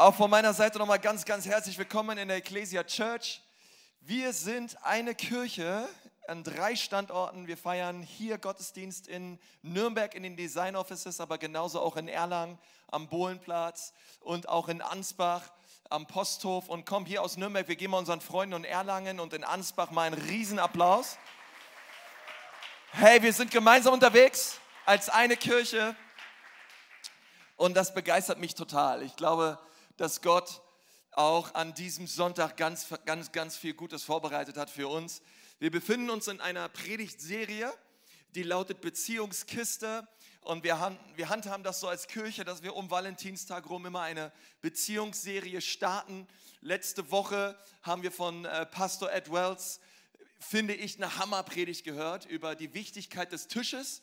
Auch von meiner Seite nochmal ganz, ganz herzlich willkommen in der Ecclesia Church. Wir sind eine Kirche an drei Standorten. Wir feiern hier Gottesdienst in Nürnberg in den Design Offices, aber genauso auch in Erlangen am Bohlenplatz und auch in Ansbach am Posthof. Und komm hier aus Nürnberg, wir geben unseren Freunden in Erlangen und in Ansbach mal einen Riesenapplaus. Hey, wir sind gemeinsam unterwegs als eine Kirche. Und das begeistert mich total. Ich glaube, dass Gott auch an diesem Sonntag ganz, ganz, ganz viel Gutes vorbereitet hat für uns. Wir befinden uns in einer Predigtserie, die lautet Beziehungskiste. Und wir, hand, wir handhaben das so als Kirche, dass wir um Valentinstag rum immer eine Beziehungsserie starten. Letzte Woche haben wir von äh, Pastor Ed Wells, finde ich, eine Hammerpredigt gehört über die Wichtigkeit des Tisches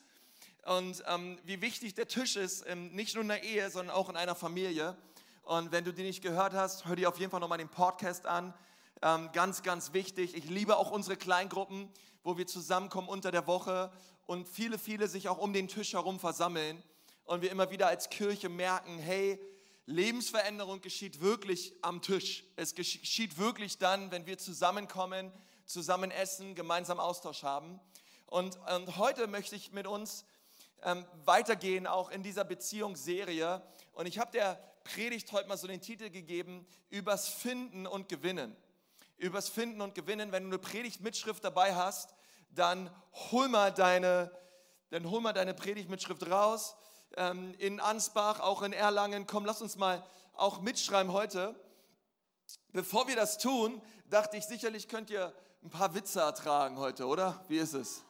und ähm, wie wichtig der Tisch ist, ähm, nicht nur in der Ehe, sondern auch in einer Familie. Und wenn du die nicht gehört hast, hör dir auf jeden Fall nochmal den Podcast an. Ähm, ganz, ganz wichtig. Ich liebe auch unsere Kleingruppen, wo wir zusammenkommen unter der Woche und viele, viele sich auch um den Tisch herum versammeln und wir immer wieder als Kirche merken, hey, Lebensveränderung geschieht wirklich am Tisch. Es geschieht wirklich dann, wenn wir zusammenkommen, zusammen essen, gemeinsam Austausch haben. Und, und heute möchte ich mit uns ähm, weitergehen, auch in dieser Beziehungsserie. Und ich habe der Predigt heute mal so den Titel gegeben, übers Finden und Gewinnen. Übers Finden und Gewinnen. Wenn du eine Predigtmitschrift dabei hast, dann hol mal deine, dann hol mal deine Predigtmitschrift raus. Ähm, in Ansbach, auch in Erlangen. Komm, lass uns mal auch mitschreiben heute. Bevor wir das tun, dachte ich, sicherlich könnt ihr ein paar Witze ertragen heute, oder? Wie ist es?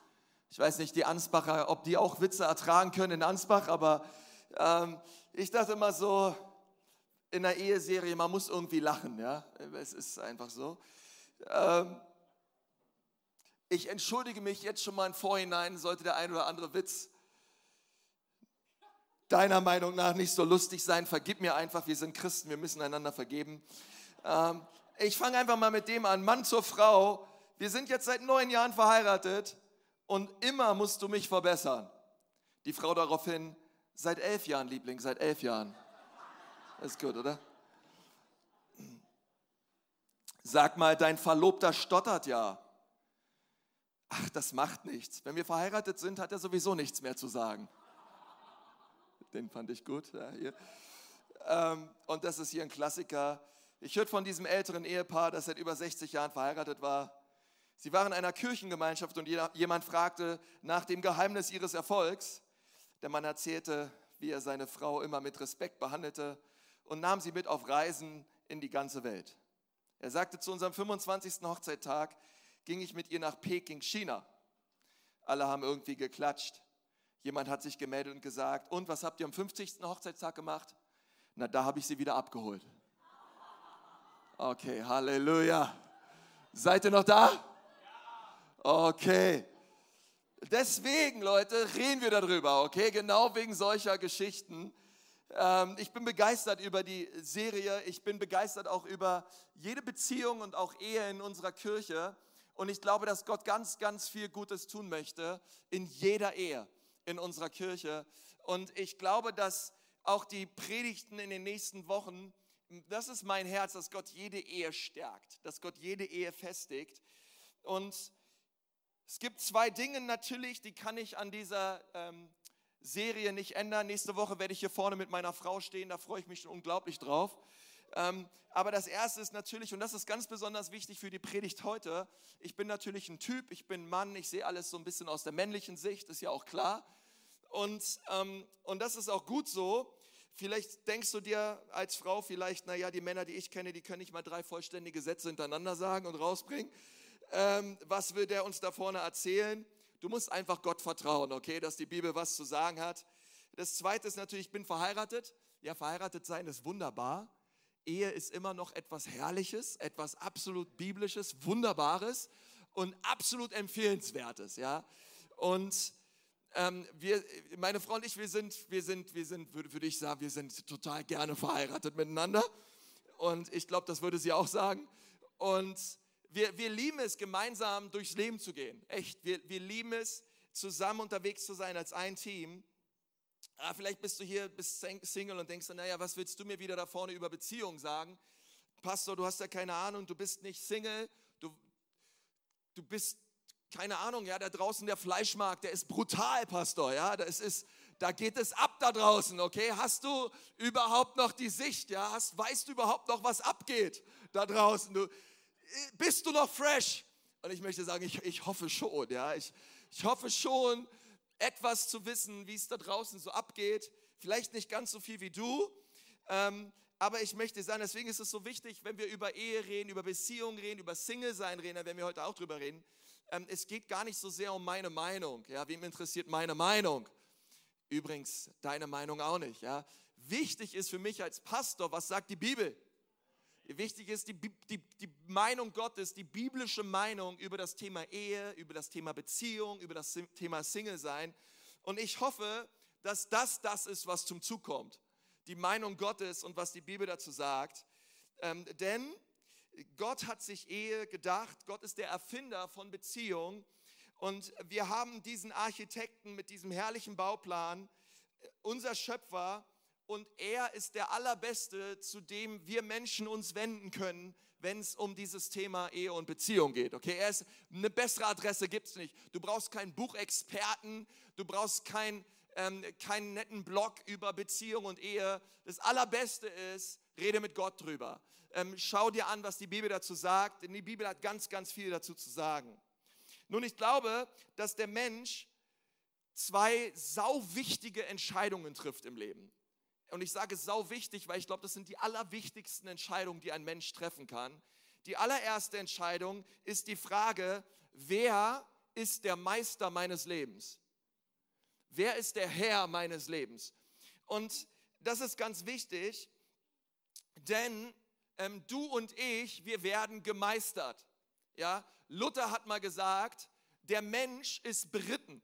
Ich weiß nicht, die Ansbacher, ob die auch Witze ertragen können in Ansbach, aber ähm, ich dachte immer so, in der Eheserie, man muss irgendwie lachen, ja. Es ist einfach so. Ähm, ich entschuldige mich jetzt schon mal im Vorhinein, sollte der ein oder andere Witz deiner Meinung nach nicht so lustig sein. Vergib mir einfach, wir sind Christen, wir müssen einander vergeben. Ähm, ich fange einfach mal mit dem an, Mann zur Frau. Wir sind jetzt seit neun Jahren verheiratet und immer musst du mich verbessern. Die Frau daraufhin, seit elf Jahren, Liebling, seit elf Jahren. Ist gut, oder? Sag mal, dein Verlobter stottert ja. Ach, das macht nichts. Wenn wir verheiratet sind, hat er sowieso nichts mehr zu sagen. Den fand ich gut. Ja, ähm, und das ist hier ein Klassiker. Ich hörte von diesem älteren Ehepaar, das seit über 60 Jahren verheiratet war. Sie waren in einer Kirchengemeinschaft und jemand fragte nach dem Geheimnis ihres Erfolgs. Der Mann erzählte, wie er seine Frau immer mit Respekt behandelte und nahm sie mit auf Reisen in die ganze Welt. Er sagte, zu unserem 25. Hochzeittag ging ich mit ihr nach Peking, China. Alle haben irgendwie geklatscht. Jemand hat sich gemeldet und gesagt, und was habt ihr am 50. Hochzeitstag gemacht? Na, da habe ich sie wieder abgeholt. Okay, Halleluja. Seid ihr noch da? Okay. Deswegen, Leute, reden wir darüber, okay? Genau wegen solcher Geschichten. Ähm, ich bin begeistert über die Serie. Ich bin begeistert auch über jede Beziehung und auch Ehe in unserer Kirche. Und ich glaube, dass Gott ganz, ganz viel Gutes tun möchte in jeder Ehe in unserer Kirche. Und ich glaube, dass auch die Predigten in den nächsten Wochen, das ist mein Herz, dass Gott jede Ehe stärkt, dass Gott jede Ehe festigt. Und es gibt zwei Dinge natürlich, die kann ich an dieser ähm, Serie nicht ändern. Nächste Woche werde ich hier vorne mit meiner Frau stehen, da freue ich mich schon unglaublich drauf. Ähm, aber das Erste ist natürlich, und das ist ganz besonders wichtig für die Predigt heute, ich bin natürlich ein Typ, ich bin Mann, ich sehe alles so ein bisschen aus der männlichen Sicht, ist ja auch klar. Und, ähm, und das ist auch gut so. Vielleicht denkst du dir als Frau vielleicht, naja, die Männer, die ich kenne, die können nicht mal drei vollständige Sätze hintereinander sagen und rausbringen ähm, was will der uns da vorne erzählen? Du musst einfach Gott vertrauen, okay, dass die Bibel was zu sagen hat. Das zweite ist natürlich, ich bin verheiratet. Ja, verheiratet sein ist wunderbar. Ehe ist immer noch etwas Herrliches, etwas absolut Biblisches, Wunderbares und absolut Empfehlenswertes, ja. Und ähm, wir, meine Frau und ich, wir sind, wir sind, wir sind, würde, würde ich sagen, wir sind total gerne verheiratet miteinander. Und ich glaube, das würde sie auch sagen. Und wir, wir lieben es, gemeinsam durchs Leben zu gehen. Echt, wir, wir lieben es, zusammen unterwegs zu sein als ein Team. Ah, vielleicht bist du hier, bist Single und denkst, naja, was willst du mir wieder da vorne über Beziehungen sagen? Pastor, du hast ja keine Ahnung, du bist nicht Single, du, du bist, keine Ahnung, ja, da draußen der Fleischmarkt, der ist brutal, Pastor, ja, das ist, da geht es ab da draußen, okay? Hast du überhaupt noch die Sicht, ja? Hast, weißt du überhaupt noch, was abgeht da draußen? Du, bist du noch fresh? Und ich möchte sagen, ich, ich hoffe schon, ja. Ich, ich hoffe schon, etwas zu wissen, wie es da draußen so abgeht. Vielleicht nicht ganz so viel wie du, ähm, aber ich möchte sagen, deswegen ist es so wichtig, wenn wir über Ehe reden, über Beziehungen reden, über Single-Sein reden, da werden wir heute auch drüber reden. Ähm, es geht gar nicht so sehr um meine Meinung. Ja, wem interessiert meine Meinung? Übrigens, deine Meinung auch nicht. Ja? Wichtig ist für mich als Pastor, was sagt die Bibel? Wichtig ist die, die, die Meinung Gottes, die biblische Meinung über das Thema Ehe, über das Thema Beziehung, über das Thema Single sein. Und ich hoffe, dass das das ist, was zum Zug kommt. Die Meinung Gottes und was die Bibel dazu sagt. Ähm, denn Gott hat sich Ehe gedacht. Gott ist der Erfinder von Beziehung. Und wir haben diesen Architekten mit diesem herrlichen Bauplan, unser Schöpfer, und er ist der Allerbeste, zu dem wir Menschen uns wenden können, wenn es um dieses Thema Ehe und Beziehung geht. Okay, er ist eine bessere Adresse gibt es nicht. Du brauchst keinen Buchexperten, du brauchst kein, ähm, keinen netten Blog über Beziehung und Ehe. Das Allerbeste ist, rede mit Gott drüber. Ähm, schau dir an, was die Bibel dazu sagt, denn die Bibel hat ganz, ganz viel dazu zu sagen. Nun, ich glaube, dass der Mensch zwei sauwichtige Entscheidungen trifft im Leben. Und ich sage sau wichtig, weil ich glaube, das sind die allerwichtigsten Entscheidungen, die ein Mensch treffen kann. Die allererste Entscheidung ist die Frage, wer ist der Meister meines Lebens? Wer ist der Herr meines Lebens? Und das ist ganz wichtig, denn ähm, du und ich, wir werden gemeistert. Ja, Luther hat mal gesagt, der Mensch ist beritten.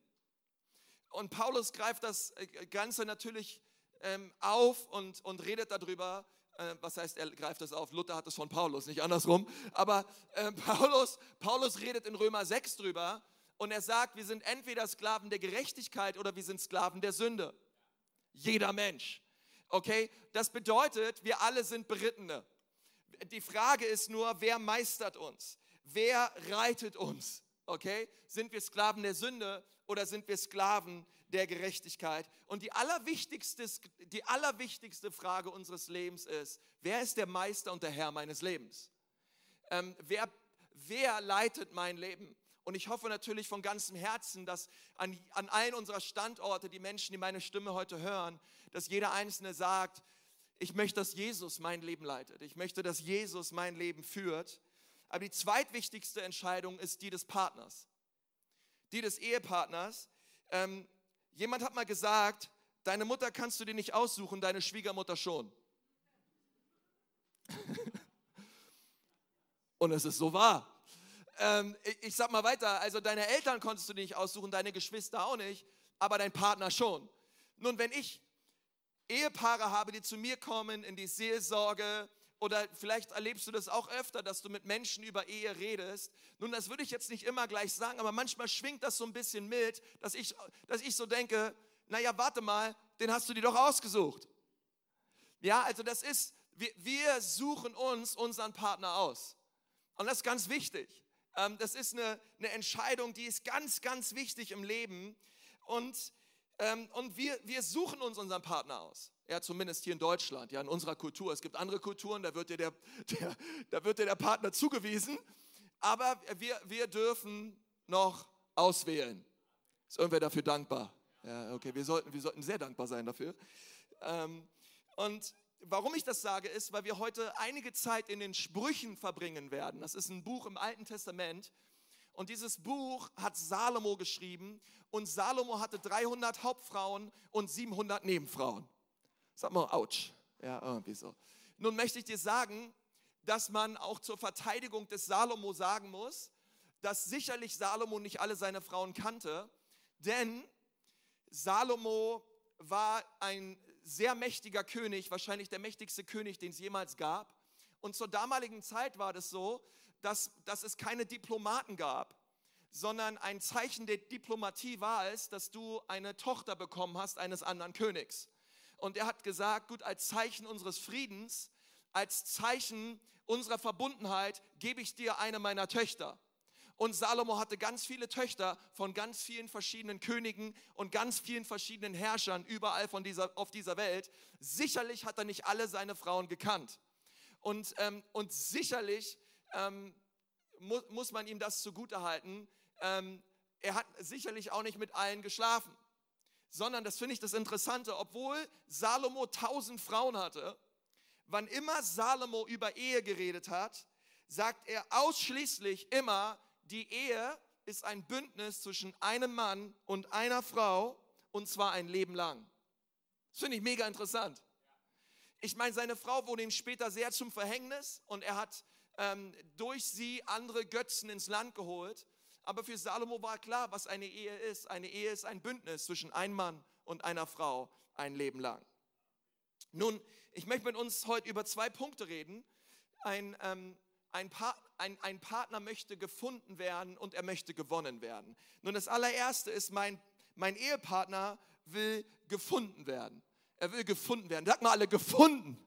Und Paulus greift das äh, Ganze natürlich ähm, auf und, und redet darüber. Äh, was heißt, er greift das auf? Luther hat es von Paulus, nicht andersrum. Aber äh, Paulus, Paulus redet in Römer 6 drüber und er sagt, wir sind entweder Sklaven der Gerechtigkeit oder wir sind Sklaven der Sünde. Jeder Mensch. Okay? Das bedeutet, wir alle sind Berittene. Die Frage ist nur, wer meistert uns? Wer reitet uns? Okay? Sind wir Sklaven der Sünde oder sind wir Sklaven der Gerechtigkeit? Und die allerwichtigste, die allerwichtigste Frage unseres Lebens ist, wer ist der Meister und der Herr meines Lebens? Ähm, wer, wer leitet mein Leben? Und ich hoffe natürlich von ganzem Herzen, dass an, an allen unserer Standorte die Menschen, die meine Stimme heute hören, dass jeder Einzelne sagt, ich möchte, dass Jesus mein Leben leitet. Ich möchte, dass Jesus mein Leben führt. Aber die zweitwichtigste Entscheidung ist die des Partners, die des Ehepartners. Ähm, jemand hat mal gesagt, deine Mutter kannst du dir nicht aussuchen, deine Schwiegermutter schon. Und es ist so wahr. Ähm, ich, ich sag mal weiter, also deine Eltern konntest du dir nicht aussuchen, deine Geschwister auch nicht, aber dein Partner schon. Nun, wenn ich Ehepaare habe, die zu mir kommen in die Seelsorge oder vielleicht erlebst du das auch öfter, dass du mit Menschen über Ehe redest. Nun, das würde ich jetzt nicht immer gleich sagen, aber manchmal schwingt das so ein bisschen mit, dass ich, dass ich so denke, naja, warte mal, den hast du dir doch ausgesucht. Ja, also das ist, wir, wir suchen uns unseren Partner aus. Und das ist ganz wichtig. Ähm, das ist eine, eine Entscheidung, die ist ganz, ganz wichtig im Leben. Und ähm, und wir, wir suchen uns unseren Partner aus. Ja, zumindest hier in Deutschland, ja, in unserer Kultur. Es gibt andere Kulturen, da wird dir der, der, da wird dir der Partner zugewiesen. Aber wir, wir dürfen noch auswählen. Ist irgendwer dafür dankbar? Ja, okay, wir sollten, wir sollten sehr dankbar sein dafür. Ähm, und warum ich das sage, ist, weil wir heute einige Zeit in den Sprüchen verbringen werden. Das ist ein Buch im Alten Testament. Und dieses Buch hat Salomo geschrieben und Salomo hatte 300 Hauptfrauen und 700 Nebenfrauen. Sag mal, ouch. Ja, irgendwie so. Nun möchte ich dir sagen, dass man auch zur Verteidigung des Salomo sagen muss, dass sicherlich Salomo nicht alle seine Frauen kannte, denn Salomo war ein sehr mächtiger König, wahrscheinlich der mächtigste König, den es jemals gab. Und zur damaligen Zeit war das so, dass, dass es keine Diplomaten gab. sondern ein Zeichen der Diplomatie war es, dass du eine Tochter bekommen hast eines anderen Königs. Und er hat gesagt, gut, als Zeichen unseres Friedens, als Zeichen unserer Verbundenheit gebe ich dir eine meiner Töchter. Und Salomo hatte ganz viele Töchter von ganz vielen verschiedenen Königen und ganz vielen verschiedenen Herrschern überall von dieser, auf dieser Welt. Sicherlich hat er nicht alle seine Frauen gekannt. Und, ähm, und sicherlich ähm, mu muss man ihm das zugutehalten. Ähm, er hat sicherlich auch nicht mit allen geschlafen, sondern das finde ich das Interessante, obwohl Salomo tausend Frauen hatte, wann immer Salomo über Ehe geredet hat, sagt er ausschließlich immer, die Ehe ist ein Bündnis zwischen einem Mann und einer Frau und zwar ein Leben lang. Das finde ich mega interessant. Ich meine, seine Frau wurde ihm später sehr zum Verhängnis und er hat ähm, durch sie andere Götzen ins Land geholt. Aber für Salomo war klar, was eine Ehe ist. Eine Ehe ist ein Bündnis zwischen einem Mann und einer Frau ein Leben lang. Nun, ich möchte mit uns heute über zwei Punkte reden. Ein, ähm, ein, pa ein, ein Partner möchte gefunden werden und er möchte gewonnen werden. Nun, das allererste ist, mein, mein Ehepartner will gefunden werden. Er will gefunden werden. Sag mal alle gefunden.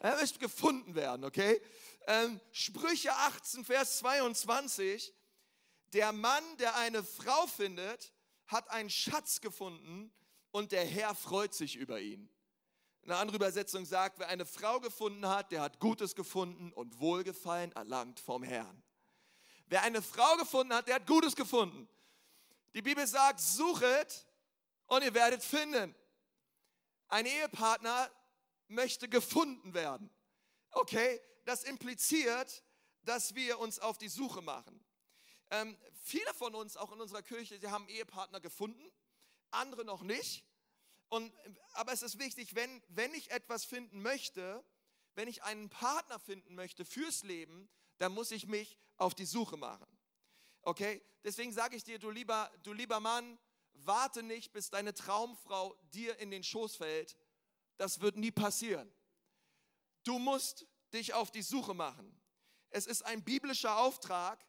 Er möchte gefunden werden, okay? Ähm, Sprüche 18, Vers 22. Der Mann, der eine Frau findet, hat einen Schatz gefunden und der Herr freut sich über ihn. Eine andere Übersetzung sagt, wer eine Frau gefunden hat, der hat Gutes gefunden und Wohlgefallen erlangt vom Herrn. Wer eine Frau gefunden hat, der hat Gutes gefunden. Die Bibel sagt, suchet und ihr werdet finden. Ein Ehepartner möchte gefunden werden. Okay, das impliziert, dass wir uns auf die Suche machen. Ähm, viele von uns, auch in unserer Kirche, die haben Ehepartner gefunden, andere noch nicht. Und, aber es ist wichtig, wenn, wenn ich etwas finden möchte, wenn ich einen Partner finden möchte fürs Leben, dann muss ich mich auf die Suche machen. Okay? Deswegen sage ich dir, du lieber, du lieber Mann, warte nicht, bis deine Traumfrau dir in den Schoß fällt. Das wird nie passieren. Du musst dich auf die Suche machen. Es ist ein biblischer Auftrag,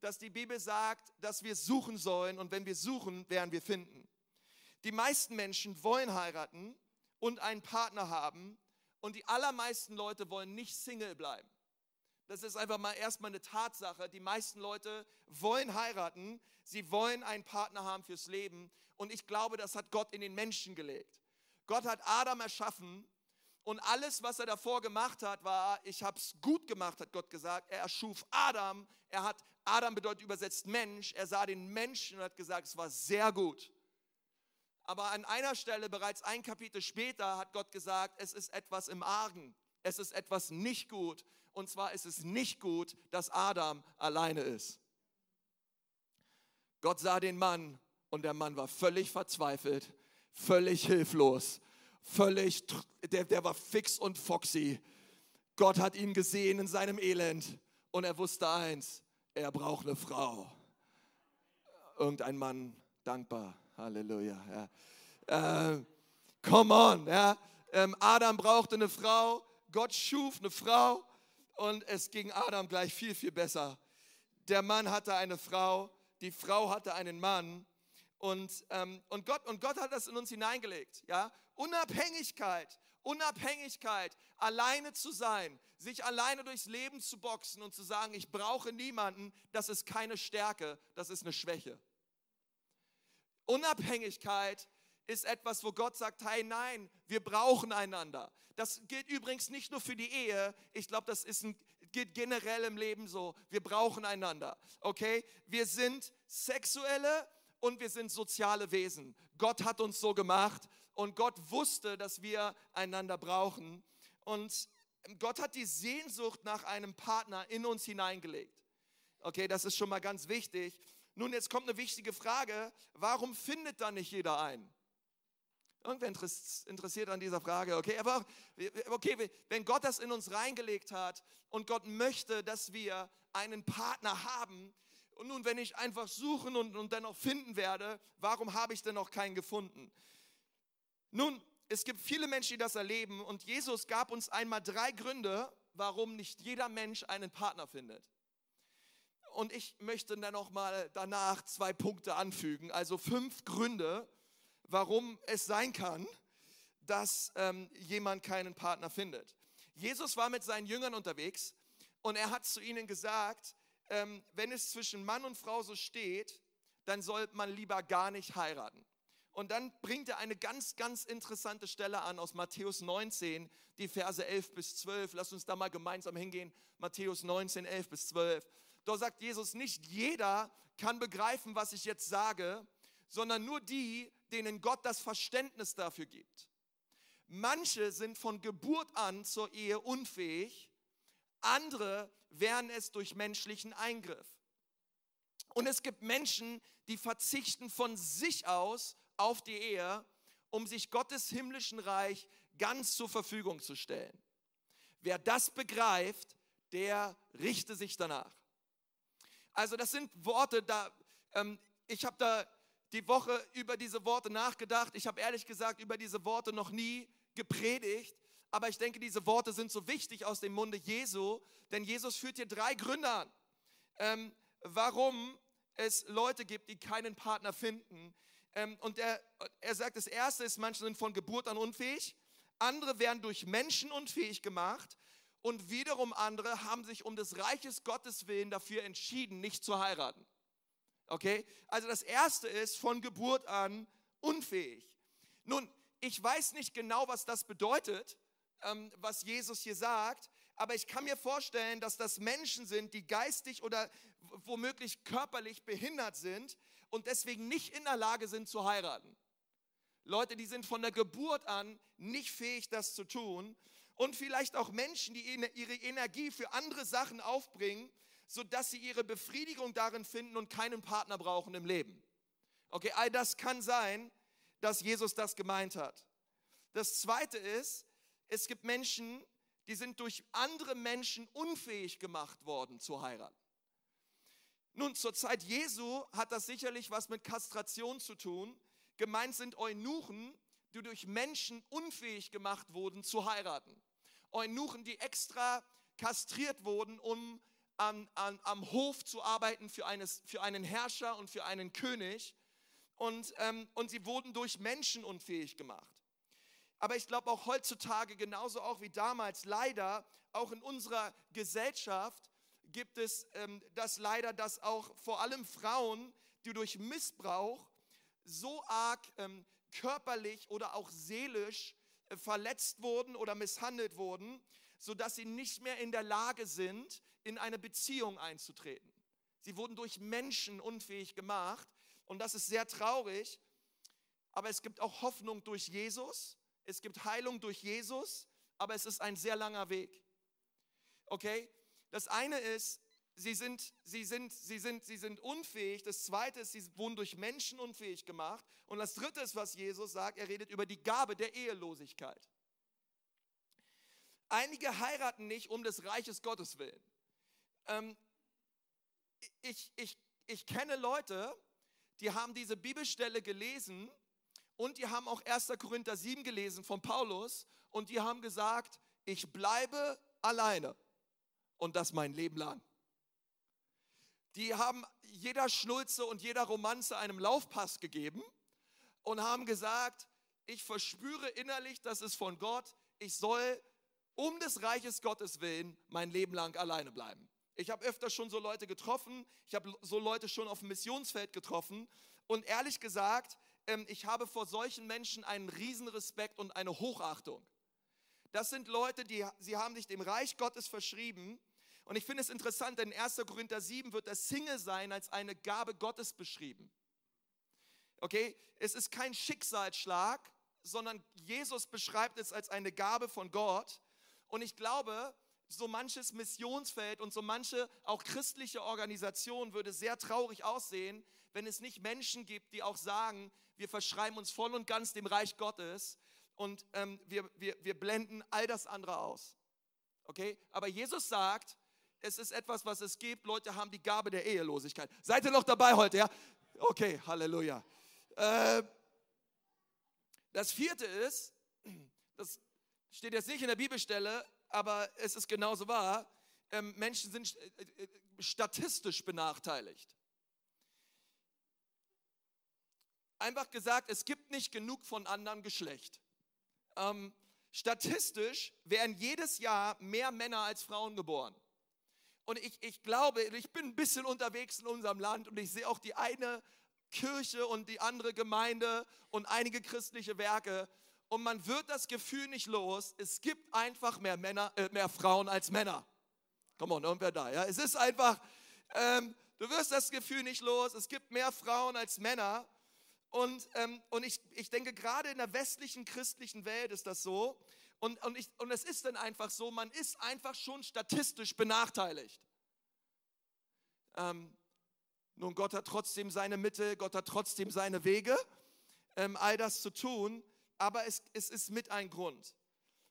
dass die Bibel sagt, dass wir suchen sollen und wenn wir suchen, werden wir finden. Die meisten Menschen wollen heiraten und einen Partner haben und die allermeisten Leute wollen nicht Single bleiben. Das ist einfach mal erstmal eine Tatsache. Die meisten Leute wollen heiraten, sie wollen einen Partner haben fürs Leben und ich glaube, das hat Gott in den Menschen gelegt. Gott hat Adam erschaffen und alles, was er davor gemacht hat, war, ich habe es gut gemacht, hat Gott gesagt. Er erschuf Adam. Er hat, Adam bedeutet übersetzt Mensch. Er sah den Menschen und hat gesagt, es war sehr gut. Aber an einer Stelle, bereits ein Kapitel später, hat Gott gesagt, es ist etwas im Argen. Es ist etwas nicht gut. Und zwar ist es nicht gut, dass Adam alleine ist. Gott sah den Mann und der Mann war völlig verzweifelt, völlig hilflos, völlig, der, der war fix und foxy. Gott hat ihn gesehen in seinem Elend und er wusste eins, er braucht eine Frau. Irgendein Mann dankbar Halleluja. Ja. Äh, come on. Ja. Ähm, Adam brauchte eine Frau. Gott schuf eine Frau und es ging Adam gleich viel, viel besser. Der Mann hatte eine Frau, die Frau hatte einen Mann und, ähm, und, Gott, und Gott hat das in uns hineingelegt. Ja? Unabhängigkeit, Unabhängigkeit, alleine zu sein, sich alleine durchs Leben zu boxen und zu sagen, ich brauche niemanden, das ist keine Stärke, das ist eine Schwäche. Unabhängigkeit ist etwas, wo Gott sagt, hey nein, wir brauchen einander. Das gilt übrigens nicht nur für die Ehe, ich glaube, das ist ein, geht generell im Leben so. Wir brauchen einander, okay? Wir sind sexuelle und wir sind soziale Wesen. Gott hat uns so gemacht und Gott wusste, dass wir einander brauchen. Und Gott hat die Sehnsucht nach einem Partner in uns hineingelegt. Okay, das ist schon mal ganz wichtig. Nun, jetzt kommt eine wichtige Frage. Warum findet da nicht jeder einen? Irgendwer interessiert an dieser Frage, okay? Aber okay, wenn Gott das in uns reingelegt hat und Gott möchte, dass wir einen Partner haben, und nun, wenn ich einfach suchen und, und dann auch finden werde, warum habe ich denn noch keinen gefunden? Nun, es gibt viele Menschen, die das erleben und Jesus gab uns einmal drei Gründe, warum nicht jeder Mensch einen Partner findet. und ich möchte dann noch mal danach zwei Punkte anfügen, also fünf Gründe, warum es sein kann, dass ähm, jemand keinen Partner findet. Jesus war mit seinen Jüngern unterwegs und er hat zu ihnen gesagt, ähm, wenn es zwischen Mann und Frau so steht, dann soll man lieber gar nicht heiraten. Und dann bringt er eine ganz, ganz interessante Stelle an aus Matthäus 19, die Verse 11 bis 12. Lass uns da mal gemeinsam hingehen. Matthäus 19, 11 bis 12. Dort sagt Jesus, nicht jeder kann begreifen, was ich jetzt sage, sondern nur die, denen Gott das Verständnis dafür gibt. Manche sind von Geburt an zur Ehe unfähig, andere werden es durch menschlichen Eingriff. Und es gibt Menschen, die verzichten von sich aus auf die Ehe, um sich Gottes himmlischen Reich ganz zur Verfügung zu stellen. Wer das begreift, der richte sich danach. Also das sind Worte, da ähm, ich habe da die Woche über diese Worte nachgedacht. Ich habe ehrlich gesagt über diese Worte noch nie gepredigt, aber ich denke, diese Worte sind so wichtig aus dem Munde Jesu, denn Jesus führt hier drei Gründe an, ähm, warum es Leute gibt, die keinen Partner finden. Ähm, und er, er sagt, das Erste ist, manche sind von Geburt an unfähig, andere werden durch Menschen unfähig gemacht und wiederum andere haben sich um des Reiches Gottes willen dafür entschieden, nicht zu heiraten. Okay? Also das Erste ist von Geburt an unfähig. Nun, ich weiß nicht genau, was das bedeutet, ähm, was Jesus hier sagt, aber ich kann mir vorstellen, dass das Menschen sind, die geistig oder womöglich körperlich behindert sind und deswegen nicht in der Lage sind zu heiraten. Leute, die sind von der Geburt an nicht fähig, das zu tun. Und vielleicht auch Menschen, die ihre Energie für andere Sachen aufbringen, sodass sie ihre Befriedigung darin finden und keinen Partner brauchen im Leben. Okay, all das kann sein, dass Jesus das gemeint hat. Das zweite ist, es gibt Menschen, die sind durch andere Menschen unfähig gemacht worden zu heiraten. Nun, zur Zeit Jesu hat das sicherlich was mit Kastration zu tun. Gemeint sind Eunuchen, die durch Menschen unfähig gemacht wurden zu heiraten. Eunuchen, die extra kastriert wurden, um an, an, am Hof zu arbeiten für, eines, für einen Herrscher und für einen König. Und, ähm, und sie wurden durch Menschen unfähig gemacht. Aber ich glaube auch heutzutage, genauso auch wie damals, leider auch in unserer Gesellschaft gibt es ähm, das leider, dass auch vor allem Frauen, die durch Missbrauch so arg ähm, körperlich oder auch seelisch äh, verletzt wurden oder misshandelt wurden, sodass sie nicht mehr in der Lage sind, in eine Beziehung einzutreten. Sie wurden durch Menschen unfähig gemacht und das ist sehr traurig. Aber es gibt auch Hoffnung durch Jesus. Es gibt Heilung durch Jesus, aber es ist ein sehr langer Weg. Okay? Das eine ist, sie sind, sie sind, sie sind, sie sind unfähig. Das zweite ist, sie wurden durch Menschen unfähig gemacht. Und das dritte ist, was Jesus sagt, er redet über die Gabe der Ehelosigkeit. Einige heiraten nicht um des Reiches Gottes willen. Ähm, ich, ich, ich kenne Leute, die haben diese Bibelstelle gelesen und die haben auch 1. Korinther 7 gelesen von Paulus und die haben gesagt, ich bleibe alleine und das mein Leben lang. Die haben jeder Schnulze und jeder Romanze einem Laufpass gegeben und haben gesagt, ich verspüre innerlich, das ist von Gott, ich soll um des Reiches Gottes willen mein Leben lang alleine bleiben. Ich habe öfter schon so Leute getroffen, ich habe so Leute schon auf dem Missionsfeld getroffen und ehrlich gesagt, ich habe vor solchen Menschen einen Riesenrespekt und eine Hochachtung. Das sind Leute, die sie haben sich dem Reich Gottes verschrieben und ich finde es interessant, denn in 1. Korinther 7 wird das Single-Sein als eine Gabe Gottes beschrieben. Okay, es ist kein Schicksalsschlag, sondern Jesus beschreibt es als eine Gabe von Gott. Und ich glaube, so manches Missionsfeld und so manche auch christliche Organisation würde sehr traurig aussehen, wenn es nicht Menschen gibt, die auch sagen, wir verschreiben uns voll und ganz dem Reich Gottes und ähm, wir, wir, wir blenden all das andere aus. Okay? Aber Jesus sagt, es ist etwas, was es gibt. Leute haben die Gabe der Ehelosigkeit. Seid ihr noch dabei heute? Ja? Okay, Halleluja. Äh, das vierte ist, das steht jetzt nicht in der Bibelstelle, aber es ist genauso wahr. ähm, Menschen sind äh, äh, statistisch benachteiligt. Einfach gesagt, es gibt nicht genug von anderem Geschlecht. Ähm, statistisch werden jedes Jahr mehr Männer als Frauen geboren. Und ich, ich glaube, ich bin ein bisschen unterwegs in unserem Land und ich sehe auch die eine Kirche und die andere Gemeinde und einige christliche Werke. Und man wird das Gefühl nicht los, es gibt einfach mehr, Männer, äh, mehr Frauen als Männer. Komm on, irgendwer da. Ja? Es ist einfach, ähm, du wirst das Gefühl nicht los, es gibt mehr Frauen als Männer. Und, ähm, und ich, ich denke, gerade in der westlichen christlichen Welt ist das so. Und, und, ich, und es ist dann einfach so, man ist einfach schon statistisch benachteiligt. Ähm, nun, Gott hat trotzdem seine Mittel, Gott hat trotzdem seine Wege, ähm, all das zu tun, aber es, es ist mit ein Grund.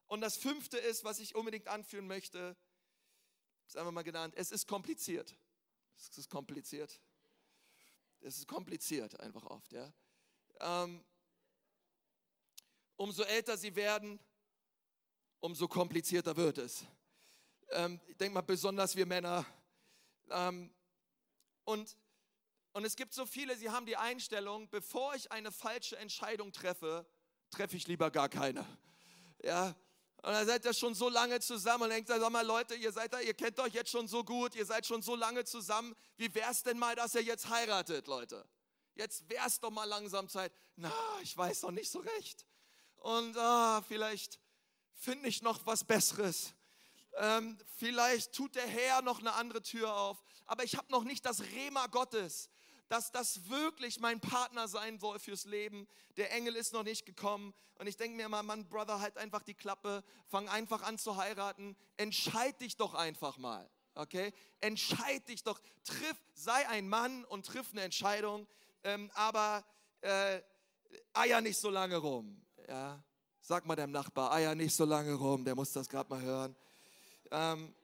Und das fünfte ist, was ich unbedingt anführen möchte, ist einfach mal genannt, es ist kompliziert. Es ist kompliziert. Es ist kompliziert einfach oft, ja. Ähm, umso älter sie werden, umso komplizierter wird es. Ähm, ich denke mal, besonders wir Männer. Ähm, und, und es gibt so viele, sie haben die Einstellung, bevor ich eine falsche Entscheidung treffe, treffe ich lieber gar keine. Ja, und dann seid ihr schon so lange zusammen und denkt, sag mal Leute, ihr seid da, ihr kennt euch jetzt schon so gut, ihr seid schon so lange zusammen. Wie wäre es denn mal, dass ihr jetzt heiratet, Leute? Jetzt wäre es doch mal langsam Zeit. Na, ich weiß noch nicht so recht. Und ah, vielleicht finde ich noch was Besseres. Ähm, vielleicht tut der Herr noch eine andere Tür auf. Aber ich habe noch nicht das Rema Gottes, dass das wirklich mein Partner sein soll fürs Leben. Der Engel ist noch nicht gekommen. Und ich denke mir immer, Mann, Brother, halt einfach die Klappe, fang einfach an zu heiraten. Entscheid dich doch einfach mal. Okay? Entscheid dich doch. Triff, sei ein Mann und triff eine Entscheidung. Ähm, aber äh, eier nicht so lange rum. Ja? Sag mal deinem Nachbar, eier nicht so lange rum, der muss das gerade mal hören. Ähm,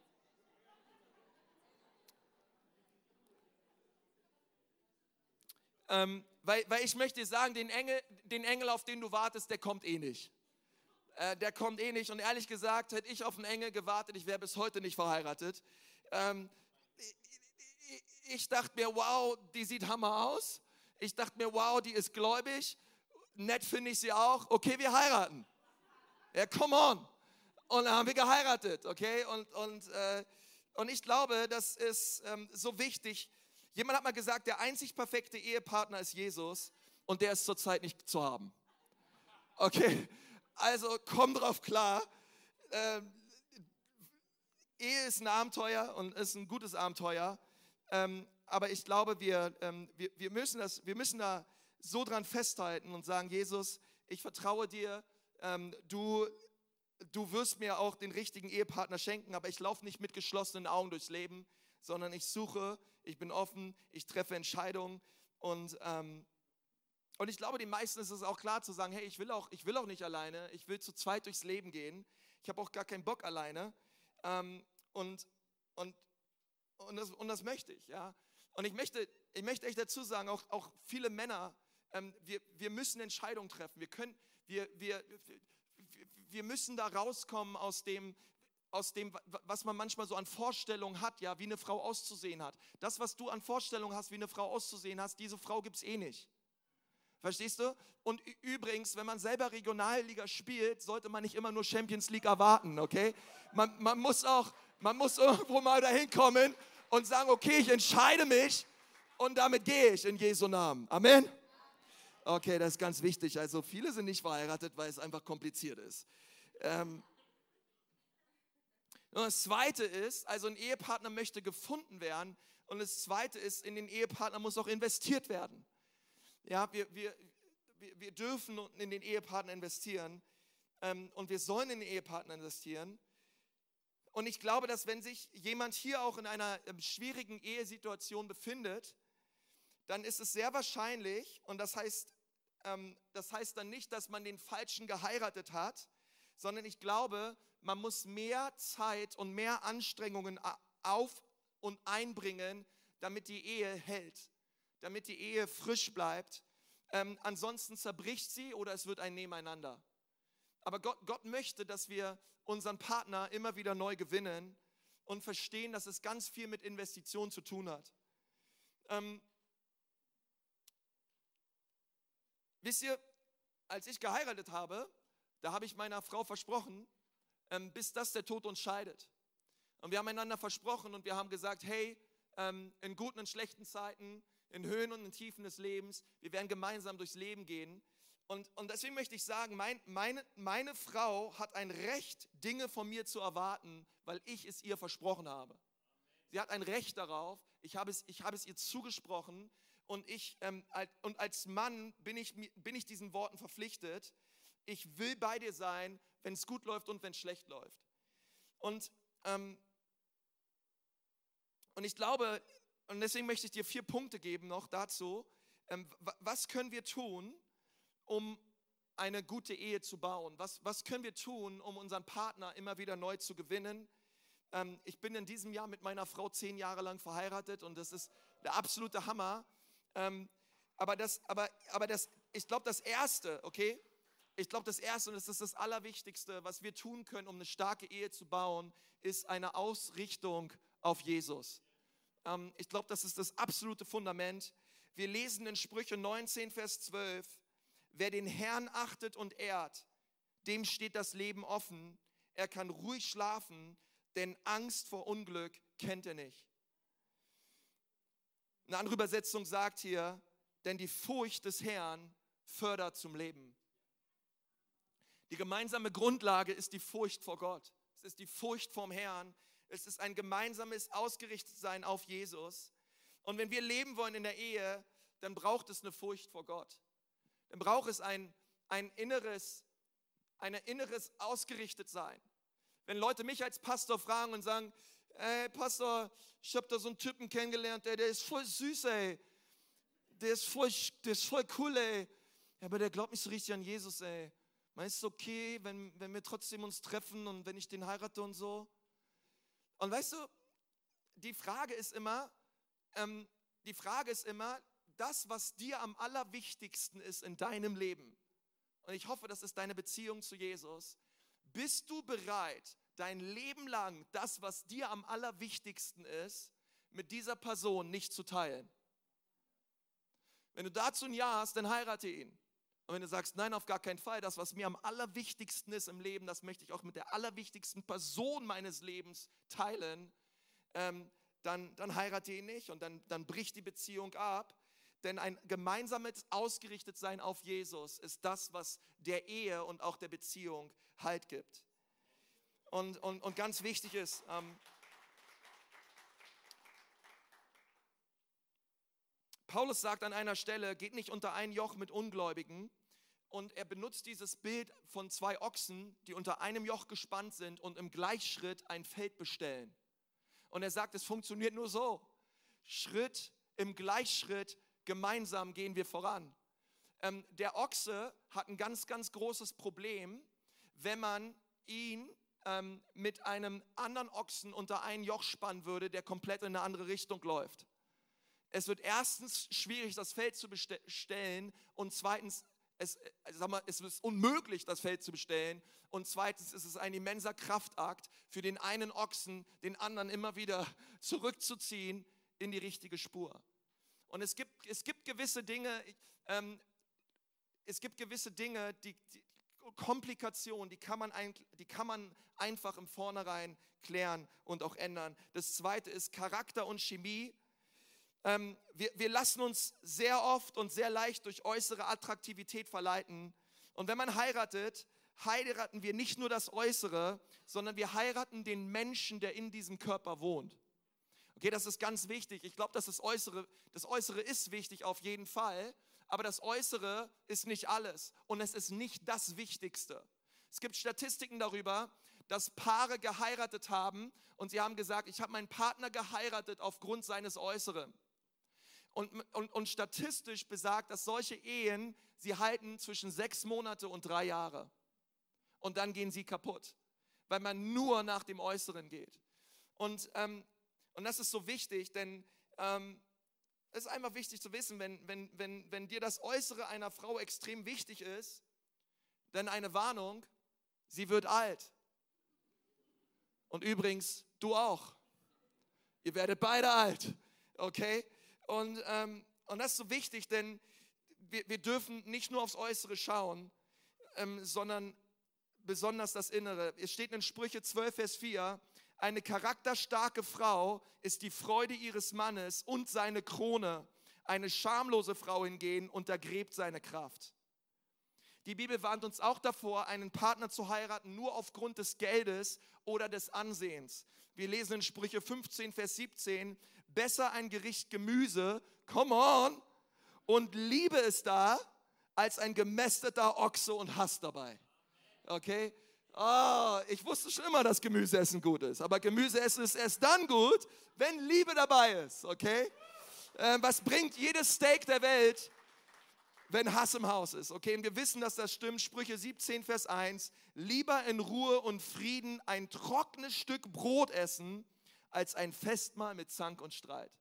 ähm, weil, weil ich möchte sagen, den Engel, den Engel, auf den du wartest, der kommt eh nicht. Äh, der kommt eh nicht. Und ehrlich gesagt, hätte ich auf einen Engel gewartet, ich wäre bis heute nicht verheiratet. Ähm, ich dachte mir, wow, die sieht hammer aus. Ich dachte mir, wow, die ist gläubig. Nett finde ich sie auch. Okay, wir heiraten. Ja, come on. Und dann haben wir geheiratet, okay? Und, und, äh, und ich glaube, das ist ähm, so wichtig. Jemand hat mal gesagt, der einzig perfekte Ehepartner ist Jesus und der ist zurzeit nicht zu haben. Okay, also komm drauf klar. Ähm, Ehe ist ein Abenteuer und ist ein gutes Abenteuer. Ähm, aber ich glaube, wir, ähm, wir, wir, müssen das, wir müssen da so dran festhalten und sagen, Jesus, ich vertraue dir, ähm, du du wirst mir auch den richtigen Ehepartner schenken, aber ich laufe nicht mit geschlossenen Augen durchs Leben, sondern ich suche, ich bin offen, ich treffe Entscheidungen und, ähm, und ich glaube, den meisten ist es auch klar zu sagen, hey, ich will auch, ich will auch nicht alleine, ich will zu zweit durchs Leben gehen, ich habe auch gar keinen Bock alleine ähm, und, und, und, das, und das möchte ich, ja. Und ich möchte, ich möchte echt dazu sagen, auch, auch viele Männer, ähm, wir, wir müssen Entscheidungen treffen. Wir können, wir, wir, wir müssen da rauskommen aus dem, aus dem, was man manchmal so an Vorstellungen hat, ja, wie eine Frau auszusehen hat. Das, was du an Vorstellungen hast, wie eine Frau auszusehen hast, diese Frau gibt es eh nicht. Verstehst du? Und übrigens, wenn man selber Regionalliga spielt, sollte man nicht immer nur Champions League erwarten, okay? Man, man, muss auch, man muss irgendwo mal dahin kommen und sagen, okay, ich entscheide mich und damit gehe ich in Jesu Namen. Amen. Okay, das ist ganz wichtig. Also viele sind nicht verheiratet, weil es einfach kompliziert ist. Ähm, das Zweite ist, also ein Ehepartner möchte gefunden werden. Und das Zweite ist, in den Ehepartner muss auch investiert werden. Ja, wir, wir, wir dürfen in den Ehepartner investieren ähm, und wir sollen in den Ehepartner investieren. Und ich glaube, dass wenn sich jemand hier auch in einer ähm, schwierigen Ehesituation befindet, dann ist es sehr wahrscheinlich, und das heißt ähm, das heißt dann nicht, dass man den Falschen geheiratet hat, sondern ich glaube, man muss mehr Zeit und mehr Anstrengungen auf und einbringen, damit die Ehe hält, damit die Ehe frisch bleibt. Ähm, ansonsten zerbricht sie oder es wird ein Nebeneinander. Aber Gott, Gott möchte, dass wir unseren Partner immer wieder neu gewinnen und verstehen, dass es ganz viel mit Investition zu tun hat. Ähm, wisst ihr, als ich geheiratet habe, da habe ich meiner Frau versprochen, ähm, bis das der Tod uns scheidet. Und wir haben einander versprochen und wir haben gesagt, hey, ähm, in guten und schlechten Zeiten, in Höhen und in Tiefen des Lebens, wir werden gemeinsam durchs Leben gehen. Und, und deswegen möchte ich sagen, mein, meine, meine Frau hat ein Recht, Dinge von mir zu erwarten, weil ich es ihr versprochen habe. Sie hat ein Recht darauf, ich habe es, ich habe es ihr zugesprochen und, ich, ähm, und als Mann bin ich, bin ich diesen Worten verpflichtet. Ich will bei dir sein, wenn es gut läuft und wenn es schlecht läuft. Und, ähm, und ich glaube, und deswegen möchte ich dir vier Punkte geben noch dazu. Ähm, was können wir tun, um eine gute Ehe zu bauen? Was, was können wir tun, um unseren Partner immer wieder neu zu gewinnen? Ähm, ich bin in diesem Jahr mit meiner Frau zehn Jahre lang verheiratet und das ist der absolute Hammer. Ähm, aber das, aber, aber das, ich glaube, das Erste, okay, ich glaube, das Erste und das ist das Allerwichtigste, was wir tun können, um eine starke Ehe zu bauen, ist eine Ausrichtung auf Jesus. Ähm, ich glaube, das ist das absolute Fundament. Wir lesen in Sprüche 19, Vers 12, wer den Herrn achtet und ehrt, dem steht das Leben offen. Er kann ruhig schlafen, denn Angst vor Unglück kennt er nicht. Eine andere Übersetzung sagt hier, denn die Furcht des Herrn fördert zum Leben. Die gemeinsame Grundlage ist die Furcht vor Gott. Es ist die Furcht vom Herrn. Es ist ein gemeinsames Ausgerichtetsein auf Jesus. Und wenn wir leben wollen in der Ehe, dann braucht es eine Furcht vor Gott. Dann braucht es ein, ein inneres, ein inneres Ausgerichtetsein. Wenn Leute mich als Pastor fragen und sagen, ey Pastor, ich habe da so einen Typen kennengelernt, ey, der ist voll süß, ey. Der ist voll, der ist voll cool, ey. Aber der glaubt nicht so richtig an Jesus, ey. Meinst du, okay, wenn, wenn wir trotzdem uns treffen und wenn ich den heirate und so? Und weißt du, die Frage ist immer, ähm, die Frage ist immer, das, was dir am allerwichtigsten ist in deinem Leben, und ich hoffe, das ist deine Beziehung zu Jesus, bist du bereit, dein Leben lang das, was dir am allerwichtigsten ist, mit dieser Person nicht zu teilen? Wenn du dazu ein Ja hast, dann heirate ihn. Und wenn du sagst, nein, auf gar keinen Fall, das, was mir am allerwichtigsten ist im Leben, das möchte ich auch mit der allerwichtigsten Person meines Lebens teilen, ähm, dann, dann heirate ihn nicht und dann, dann bricht die Beziehung ab. Denn ein gemeinsames Ausgerichtetsein auf Jesus ist das, was der Ehe und auch der Beziehung Halt gibt. Und, und, und ganz wichtig ist, ähm, Paulus sagt an einer Stelle, geht nicht unter ein Joch mit Ungläubigen. Und er benutzt dieses Bild von zwei Ochsen, die unter einem Joch gespannt sind und im Gleichschritt ein Feld bestellen. Und er sagt, es funktioniert nur so. Schritt im Gleichschritt, gemeinsam gehen wir voran. Ähm, der Ochse hat ein ganz, ganz großes Problem, wenn man ihn ähm, mit einem anderen Ochsen unter ein Joch spannen würde, der komplett in eine andere Richtung läuft. Es wird erstens schwierig, das Feld zu bestellen und zweitens, es, äh, sag mal, es ist unmöglich, das Feld zu bestellen und zweitens ist es ein immenser Kraftakt für den einen Ochsen, den anderen immer wieder zurückzuziehen in die richtige Spur. Und es gibt, es gibt gewisse Dinge, ähm, es gibt gewisse Dinge, die, die Komplikationen, die kann, man ein, die kann man einfach im Vornherein klären und auch ändern. Das zweite ist Charakter und Chemie ähm, wir, wir lassen uns sehr oft und sehr leicht durch äußere Attraktivität verleiten. Und wenn man heiratet, heiraten wir nicht nur das Äußere, sondern wir heiraten den Menschen, der in diesem Körper wohnt. Okay, das ist ganz wichtig. Ich glaube, dass das Äußere, das Äußere ist wichtig auf jeden Fall, aber das Äußere ist nicht alles und es ist nicht das Wichtigste. Es gibt Statistiken darüber, dass Paare geheiratet haben und sie haben gesagt, ich habe meinen Partner geheiratet aufgrund seines Äußeren. Und, und, und statistisch besagt, dass solche Ehen, sie halten zwischen sechs Monate und drei Jahre. Und dann gehen sie kaputt, weil man nur nach dem Äußeren geht. Und, ähm, und das ist so wichtig, denn ähm, es ist einfach wichtig zu wissen, wenn, wenn, wenn, wenn dir das Äußere einer Frau extrem wichtig ist, dann eine Warnung, sie wird alt. Und übrigens, Du auch. Ihr werdet beide alt. Okay? Und, ähm, und das ist so wichtig, denn wir, wir dürfen nicht nur aufs Äußere schauen, ähm, sondern besonders das Innere. Es steht in Sprüche 12, Vers 4, eine charakterstarke Frau ist die Freude ihres Mannes und seine Krone. Eine schamlose Frau hingegen untergräbt seine Kraft. Die Bibel warnt uns auch davor, einen Partner zu heiraten, nur aufgrund des Geldes oder des Ansehens. Wir lesen in Sprüche 15, Vers 17, besser ein Gericht Gemüse, come on, und Liebe ist da, als ein gemästeter Ochse und Hass dabei. Okay? Oh, ich wusste schon immer, dass Gemüseessen gut ist. Aber Gemüseessen ist erst dann gut, wenn Liebe dabei ist. Okay? Äh, was bringt jedes Steak der Welt, wenn Hass im Haus ist? Okay? Und wir wissen, dass das stimmt. Sprüche 17, Vers 1. Lieber in Ruhe und Frieden ein trockenes Stück Brot essen, als ein Festmahl mit Zank und Streit.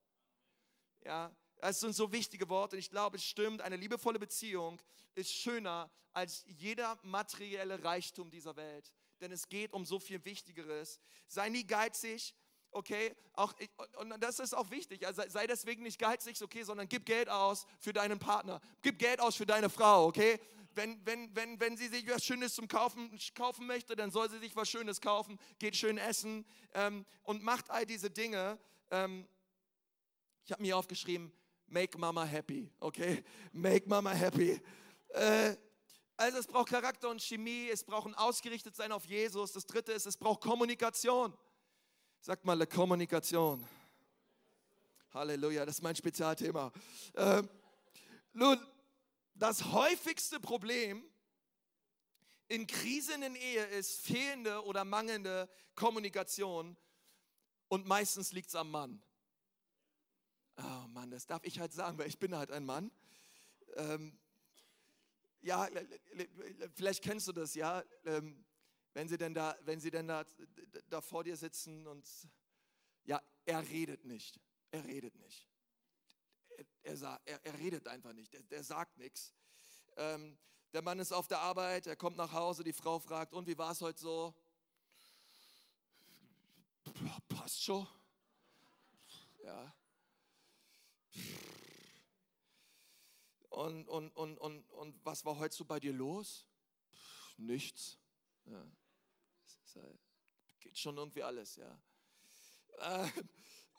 Ja, das sind so wichtige Worte ich glaube, es stimmt, eine liebevolle Beziehung ist schöner als jeder materielle Reichtum dieser Welt. Denn es geht um so viel Wichtigeres. Sei nie geizig, okay? Auch, und das ist auch wichtig. Also sei deswegen nicht geizig, okay, sondern gib Geld aus für deinen Partner. Gib Geld aus für deine Frau, okay? Wenn, wenn, wenn, wenn sie sich was Schönes zum Kaufen kaufen möchte, dann soll sie sich was Schönes kaufen, geht schön essen ähm, und macht all diese Dinge. Ähm, ich habe mir aufgeschrieben, Make Mama happy, okay? Make Mama happy. Äh, also es braucht Charakter und Chemie, es braucht ein Ausgerichtetsein auf Jesus. Das dritte ist, es braucht Kommunikation. Sagt mal, Kommunikation. Halleluja, das ist mein Spezialthema. Äh, nun, das häufigste Problem in Krisen in Ehe ist fehlende oder mangelnde Kommunikation und meistens liegt es am Mann. Oh Mann, das darf ich halt sagen, weil ich bin halt ein Mann. Ähm, ja, vielleicht kennst du das, ja. Ähm, wenn sie denn da, wenn sie denn da, da vor dir sitzen und ja, er redet nicht. Er redet nicht. Er, er, er, er redet einfach nicht. Der, der sagt nichts. Ähm, der Mann ist auf der Arbeit, er kommt nach Hause, die Frau fragt, und wie war es heute so? Passt schon. Ja. Und, und, und, und, und was war heute so bei dir los? Pff, nichts. Ja. Geht schon irgendwie alles, ja. Äh,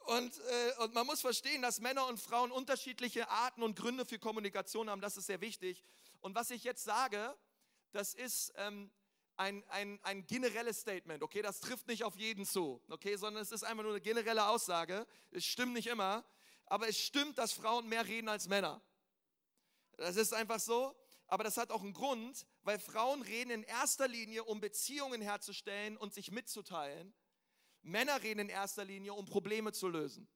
und, äh, und man muss verstehen, dass Männer und Frauen unterschiedliche Arten und Gründe für Kommunikation haben. Das ist sehr wichtig. Und was ich jetzt sage, das ist ähm, ein, ein, ein generelles Statement, okay? Das trifft nicht auf jeden zu, okay? Sondern es ist einfach nur eine generelle Aussage. Es stimmt nicht immer aber es stimmt, dass Frauen mehr reden als Männer. Das ist einfach so. Aber das hat auch einen Grund, weil Frauen reden in erster Linie, um Beziehungen herzustellen und sich mitzuteilen. Männer reden in erster Linie, um Probleme zu lösen.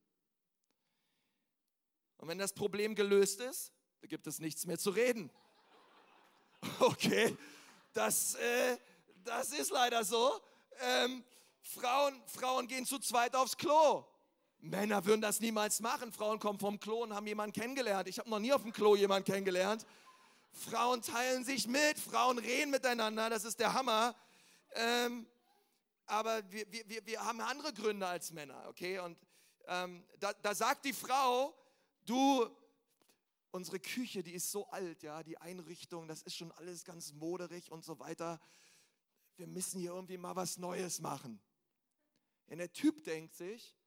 Und wenn das Problem gelöst ist, dann gibt es nichts mehr zu reden. Okay, das, äh, das ist leider so. Ähm, Frauen, Frauen gehen zu zweit aufs Klo. Männer würden das niemals machen. Frauen kommen vom Klo und haben jemanden kennengelernt. Ich habe noch nie auf dem Klo jemanden kennengelernt. Frauen teilen sich mit, Frauen reden miteinander, das ist der Hammer. Ähm, aber wir, wir, wir haben andere Gründe als Männer, okay? Und ähm, da, da sagt die Frau, du, unsere Küche, die ist so alt, ja, die Einrichtung, das ist schon alles ganz moderig und so weiter. Wir müssen hier irgendwie mal was Neues machen. Und der Typ denkt sich,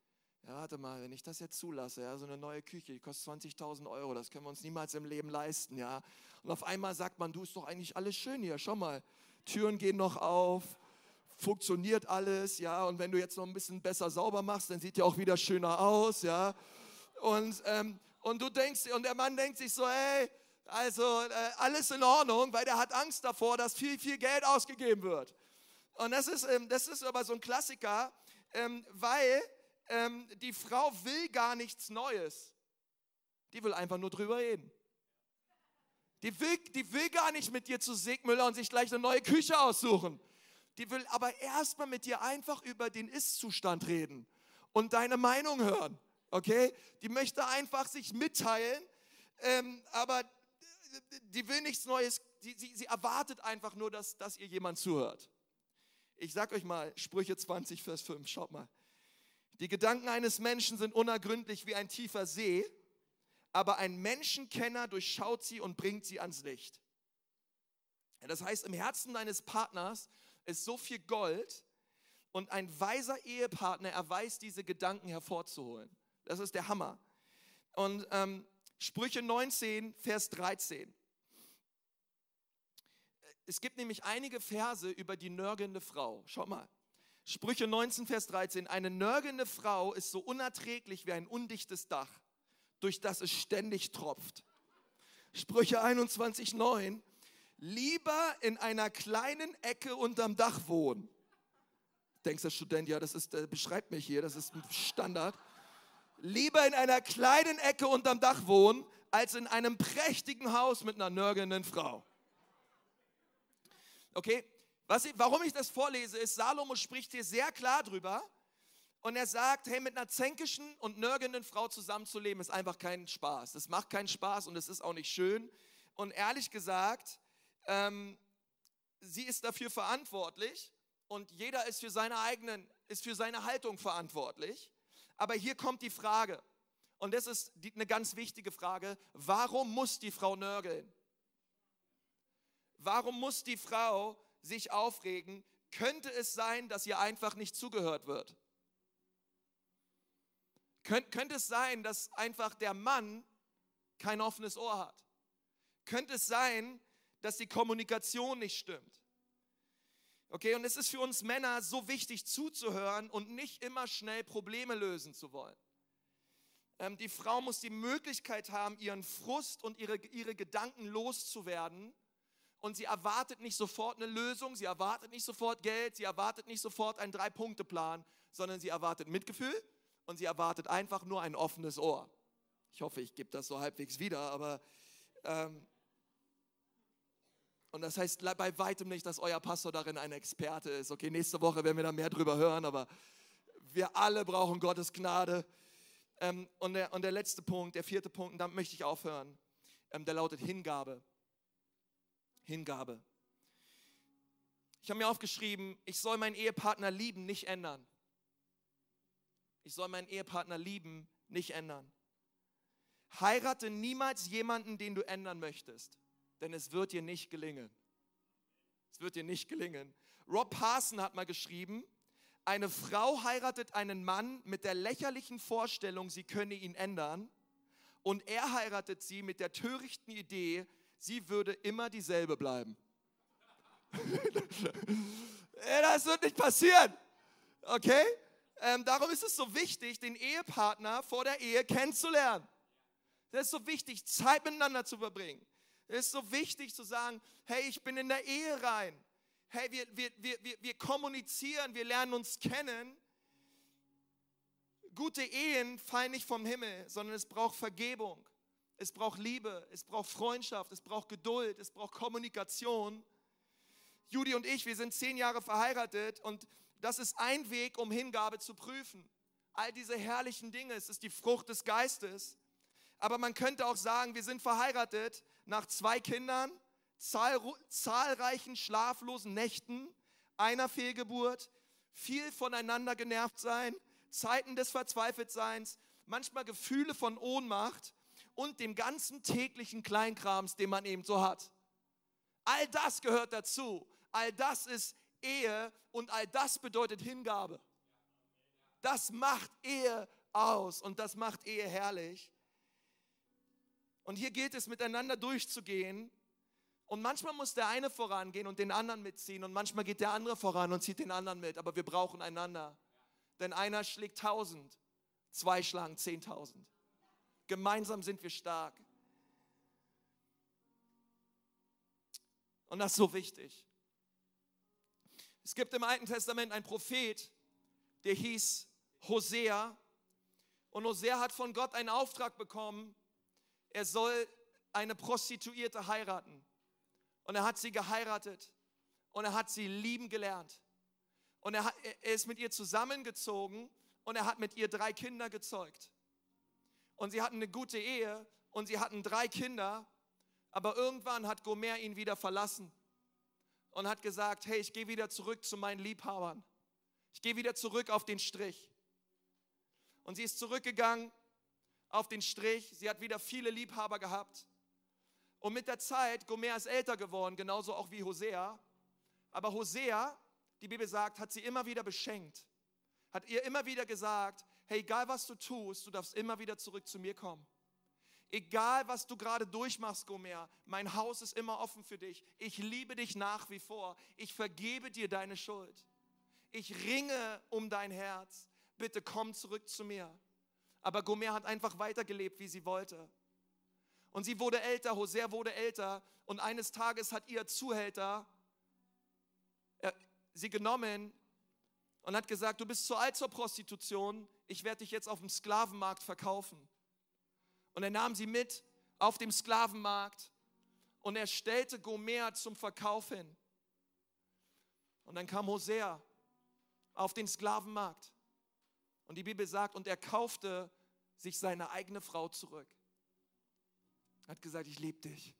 ja, warte mal, wenn ich das jetzt zulasse, ja, so eine neue Küche, die kostet 20.000 Euro, das können wir uns niemals im Leben leisten, ja. Und auf einmal sagt man, du ist doch eigentlich alles schön hier, schau mal, Türen gehen noch auf, funktioniert alles, ja. Und wenn du jetzt noch ein bisschen besser sauber machst, dann sieht ja auch wieder schöner aus, ja. Und, ähm, und du denkst, und der Mann denkt sich so, hey, also äh, alles in Ordnung, weil der hat Angst davor, dass viel, viel Geld ausgegeben wird. Und das ist, ähm, das ist aber so ein Klassiker, ähm, weil ähm, die Frau will gar nichts Neues. Die will einfach nur drüber reden. Die will, die will gar nicht mit dir zu Sigmüller und sich gleich eine neue Küche aussuchen. Die will aber erstmal mit dir einfach über den Ist-Zustand reden und deine Meinung hören. Okay? Die möchte einfach sich mitteilen, ähm, aber die will nichts Neues. Die, sie, sie erwartet einfach nur, dass, dass ihr jemand zuhört. Ich sag euch mal, Sprüche 20, Vers 5, schaut mal. Die Gedanken eines Menschen sind unergründlich wie ein tiefer See, aber ein Menschenkenner durchschaut sie und bringt sie ans Licht. Das heißt, im Herzen deines Partners ist so viel Gold und ein weiser Ehepartner erweist diese Gedanken hervorzuholen. Das ist der Hammer. Und ähm, Sprüche 19, Vers 13. Es gibt nämlich einige Verse über die nörgelnde Frau. Schau mal. Sprüche 19, Vers 13. Eine nörgelnde Frau ist so unerträglich wie ein undichtes Dach, durch das es ständig tropft. Sprüche 21, 9. Lieber in einer kleinen Ecke unterm Dach wohnen. Denkst der Student, ja, das ist, äh, beschreibt mich hier, das ist ein Standard. Lieber in einer kleinen Ecke unterm Dach wohnen, als in einem prächtigen Haus mit einer nörgelnden Frau. Okay, was, warum ich das vorlese, ist, Salomo spricht hier sehr klar drüber. Und er sagt, hey, mit einer zänkischen und nörgelnden Frau zusammenzuleben, ist einfach kein Spaß. Das macht keinen Spaß und es ist auch nicht schön. Und ehrlich gesagt, ähm, sie ist dafür verantwortlich und jeder ist für seine eigenen, ist für seine Haltung verantwortlich. Aber hier kommt die Frage, und das ist die, eine ganz wichtige Frage, warum muss die Frau nörgeln? Warum muss die Frau sich aufregen? Könnte es sein, dass ihr einfach nicht zugehört wird? Könnt, könnte es sein, dass einfach der Mann kein offenes Ohr hat? Könnte es sein, dass die Kommunikation nicht stimmt? Okay, und es ist für uns Männer so wichtig zuzuhören und nicht immer schnell Probleme lösen zu wollen. Ähm, die Frau muss die Möglichkeit haben, ihren Frust und ihre, ihre Gedanken loszuwerden und sie erwartet nicht sofort eine Lösung, sie erwartet nicht sofort Geld, sie erwartet nicht sofort einen Drei-Punkte-Plan, sondern sie erwartet Mitgefühl und sie erwartet einfach nur ein offenes Ohr. Ich hoffe, ich gebe das so halbwegs wieder, aber ähm, und das heißt bei weitem nicht, dass euer Pastor darin ein Experte ist. Okay, nächste Woche werden wir da mehr drüber hören, aber wir alle brauchen Gottes Gnade. Ähm, und, der, und der letzte Punkt, der vierte Punkt, und damit möchte ich aufhören, ähm, der lautet Hingabe. Hingabe. Ich habe mir aufgeschrieben, ich soll meinen Ehepartner lieben, nicht ändern. Ich soll meinen Ehepartner lieben, nicht ändern. Heirate niemals jemanden, den du ändern möchtest, denn es wird dir nicht gelingen. Es wird dir nicht gelingen. Rob Parson hat mal geschrieben, eine Frau heiratet einen Mann mit der lächerlichen Vorstellung, sie könne ihn ändern, und er heiratet sie mit der törichten Idee, sie würde immer dieselbe bleiben. das wird nicht passieren. Okay? Ähm, darum ist es so wichtig, den Ehepartner vor der Ehe kennenzulernen. Das ist so wichtig, Zeit miteinander zu verbringen. Es ist so wichtig zu sagen, hey, ich bin in der Ehe rein. Hey, wir, wir, wir, wir, wir kommunizieren, wir lernen uns kennen. Gute Ehen fallen nicht vom Himmel, sondern es braucht Vergebung es braucht Liebe, es braucht Freundschaft, es braucht Geduld, es braucht Kommunikation. Judy und ich, wir sind zehn Jahre verheiratet und das ist ein Weg, um Hingabe zu prüfen. All diese herrlichen Dinge, es ist die Frucht des Geistes. Aber man könnte auch sagen, wir sind verheiratet nach zwei Kindern, zahl zahlreichen schlaflosen Nächten, einer Fehlgeburt, viel voneinander genervt sein, Zeiten des Verzweifeltseins, manchmal Gefühle von Ohnmacht und dem ganzen täglichen Kleinkrams, den man eben so hat. All das gehört dazu. All das ist Ehe und all das bedeutet Hingabe. Das macht Ehe aus und das macht Ehe herrlich. Und hier gilt es, miteinander durchzugehen. Und manchmal muss der eine vorangehen und den anderen mitziehen. Und manchmal geht der andere voran und zieht den anderen mit. Aber wir brauchen einander. Denn einer schlägt tausend, zwei schlagen zehntausend. Gemeinsam sind wir stark. Und das ist so wichtig. Es gibt im Alten Testament einen Prophet, der hieß Hosea. Und Hosea hat von Gott einen Auftrag bekommen, er soll eine Prostituierte heiraten. Und er hat sie geheiratet und er hat sie lieben gelernt. Und er, hat, er ist mit ihr zusammengezogen und er hat mit ihr drei Kinder gezeugt und sie hatten eine gute Ehe und sie hatten drei Kinder, aber irgendwann hat Gomer ihn wieder verlassen und hat gesagt, hey, ich gehe wieder zurück zu meinen Liebhabern. Ich gehe wieder zurück auf den Strich. Und sie ist zurückgegangen auf den Strich. Sie hat wieder viele Liebhaber gehabt. Und mit der Zeit, Gomer ist älter geworden, genauso auch wie Hosea. Aber Hosea, die Bibel sagt, hat sie immer wieder beschenkt. Hat ihr immer wieder gesagt, hey, egal was du tust, du darfst immer wieder zurück zu mir kommen. Egal, was du gerade durchmachst, Gomer, mein Haus ist immer offen für dich. Ich liebe dich nach wie vor. Ich vergebe dir deine Schuld. Ich ringe um dein Herz. Bitte komm zurück zu mir. Aber Gomer hat einfach weitergelebt, wie sie wollte. Und sie wurde älter, Hosea wurde älter. Und eines Tages hat ihr Zuhälter äh, sie genommen und hat gesagt, du bist zu alt zur Prostitution, ich werde dich jetzt auf dem Sklavenmarkt verkaufen. Und er nahm sie mit auf dem Sklavenmarkt und er stellte Gomer zum Verkauf hin. Und dann kam Hosea auf den Sklavenmarkt. Und die Bibel sagt, und er kaufte sich seine eigene Frau zurück. Er hat gesagt, ich liebe dich.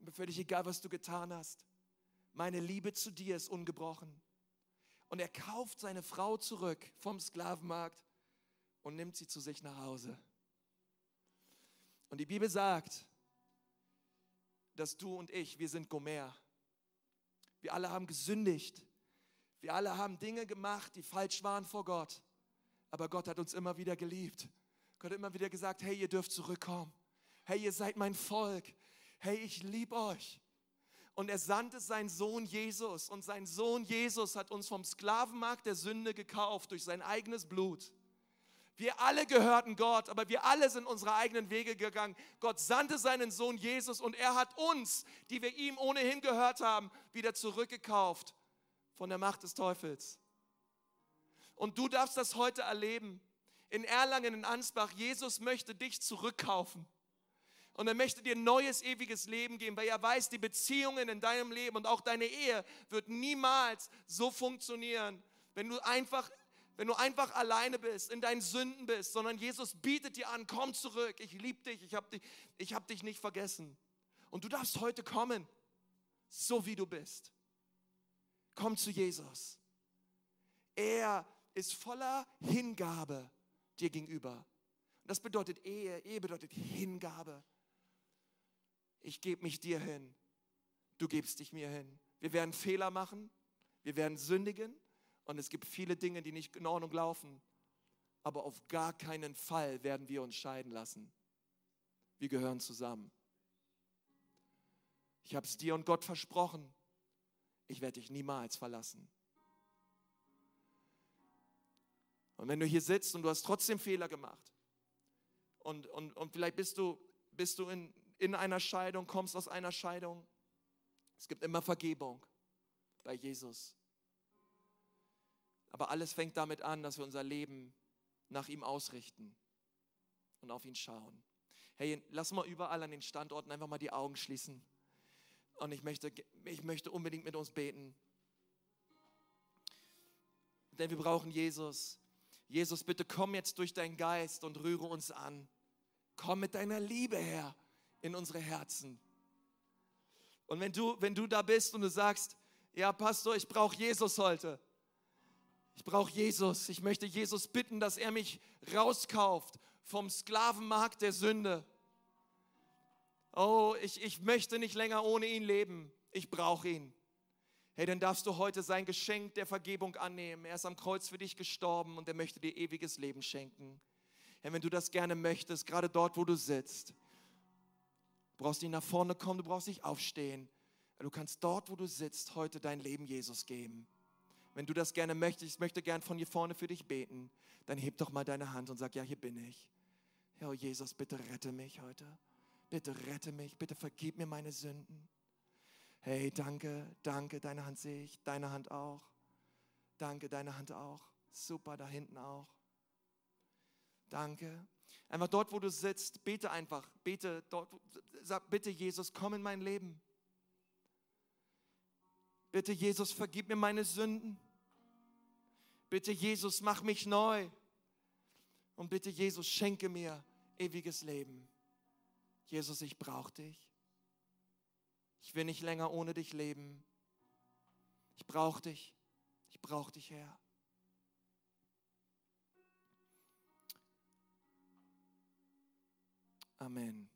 Mir völlig egal, was du getan hast. Meine Liebe zu dir ist ungebrochen. Und er kauft seine Frau zurück vom Sklavenmarkt und nimmt sie zu sich nach Hause. Und die Bibel sagt, dass du und ich, wir sind Gomer. Wir alle haben gesündigt. Wir alle haben Dinge gemacht, die falsch waren vor Gott. Aber Gott hat uns immer wieder geliebt. Gott hat immer wieder gesagt, hey, ihr dürft zurückkommen. Hey, ihr seid mein Volk. Hey, ich liebe euch. Und er sandte seinen Sohn Jesus. Und sein Sohn Jesus hat uns vom Sklavenmarkt der Sünde gekauft durch sein eigenes Blut. Wir alle gehörten Gott, aber wir alle sind unsere eigenen Wege gegangen. Gott sandte seinen Sohn Jesus und er hat uns, die wir ihm ohnehin gehört haben, wieder zurückgekauft von der Macht des Teufels. Und du darfst das heute erleben. In Erlangen, in Ansbach, Jesus möchte dich zurückkaufen. Und er möchte dir neues, ewiges Leben geben, weil er weiß, die Beziehungen in deinem Leben und auch deine Ehe wird niemals so funktionieren, wenn du einfach wenn du einfach alleine bist, in deinen Sünden bist, sondern Jesus bietet dir an, komm zurück, ich liebe dich, ich habe dich, hab dich nicht vergessen. Und du darfst heute kommen, so wie du bist. Komm zu Jesus. Er ist voller Hingabe dir gegenüber. Das bedeutet Ehe, Ehe bedeutet Hingabe. Ich gebe mich dir hin, du gibst dich mir hin. Wir werden Fehler machen, wir werden sündigen, und es gibt viele Dinge, die nicht in Ordnung laufen. Aber auf gar keinen Fall werden wir uns scheiden lassen. Wir gehören zusammen. Ich habe es dir und Gott versprochen. Ich werde dich niemals verlassen. Und wenn du hier sitzt und du hast trotzdem Fehler gemacht und, und, und vielleicht bist du, bist du in, in einer Scheidung, kommst aus einer Scheidung, es gibt immer Vergebung bei Jesus. Aber alles fängt damit an, dass wir unser Leben nach ihm ausrichten und auf ihn schauen. Hey, lass mal überall an den Standorten einfach mal die Augen schließen. Und ich möchte, ich möchte unbedingt mit uns beten. Denn wir brauchen Jesus. Jesus, bitte komm jetzt durch deinen Geist und rühre uns an. Komm mit deiner Liebe her in unsere Herzen. Und wenn du, wenn du da bist und du sagst, ja, Pastor, ich brauche Jesus heute, ich brauche Jesus. Ich möchte Jesus bitten, dass er mich rauskauft vom Sklavenmarkt der Sünde. Oh, ich, ich möchte nicht länger ohne ihn leben. Ich brauche ihn. Hey, dann darfst du heute sein Geschenk der Vergebung annehmen. Er ist am Kreuz für dich gestorben und er möchte dir ewiges Leben schenken. Hey, wenn du das gerne möchtest, gerade dort, wo du sitzt, du brauchst nicht nach vorne kommen, du brauchst nicht aufstehen. Du kannst dort, wo du sitzt, heute dein Leben Jesus geben. Wenn du das gerne möchtest, ich möchte gern von hier vorne für dich beten, dann heb doch mal deine Hand und sag, ja, hier bin ich. Oh Jesus, bitte rette mich heute. Bitte rette mich, bitte vergib mir meine Sünden. Hey, danke, danke, deine Hand sehe ich, deine Hand auch. Danke, deine Hand auch. Super, da hinten auch. Danke. Einfach dort, wo du sitzt, bete einfach, bete dort, sag bitte Jesus, komm in mein Leben. Bitte Jesus, vergib mir meine Sünden. Bitte Jesus, mach mich neu. Und bitte Jesus, schenke mir ewiges Leben. Jesus, ich brauche dich. Ich will nicht länger ohne dich leben. Ich brauche dich. Ich brauche dich, Herr. Amen.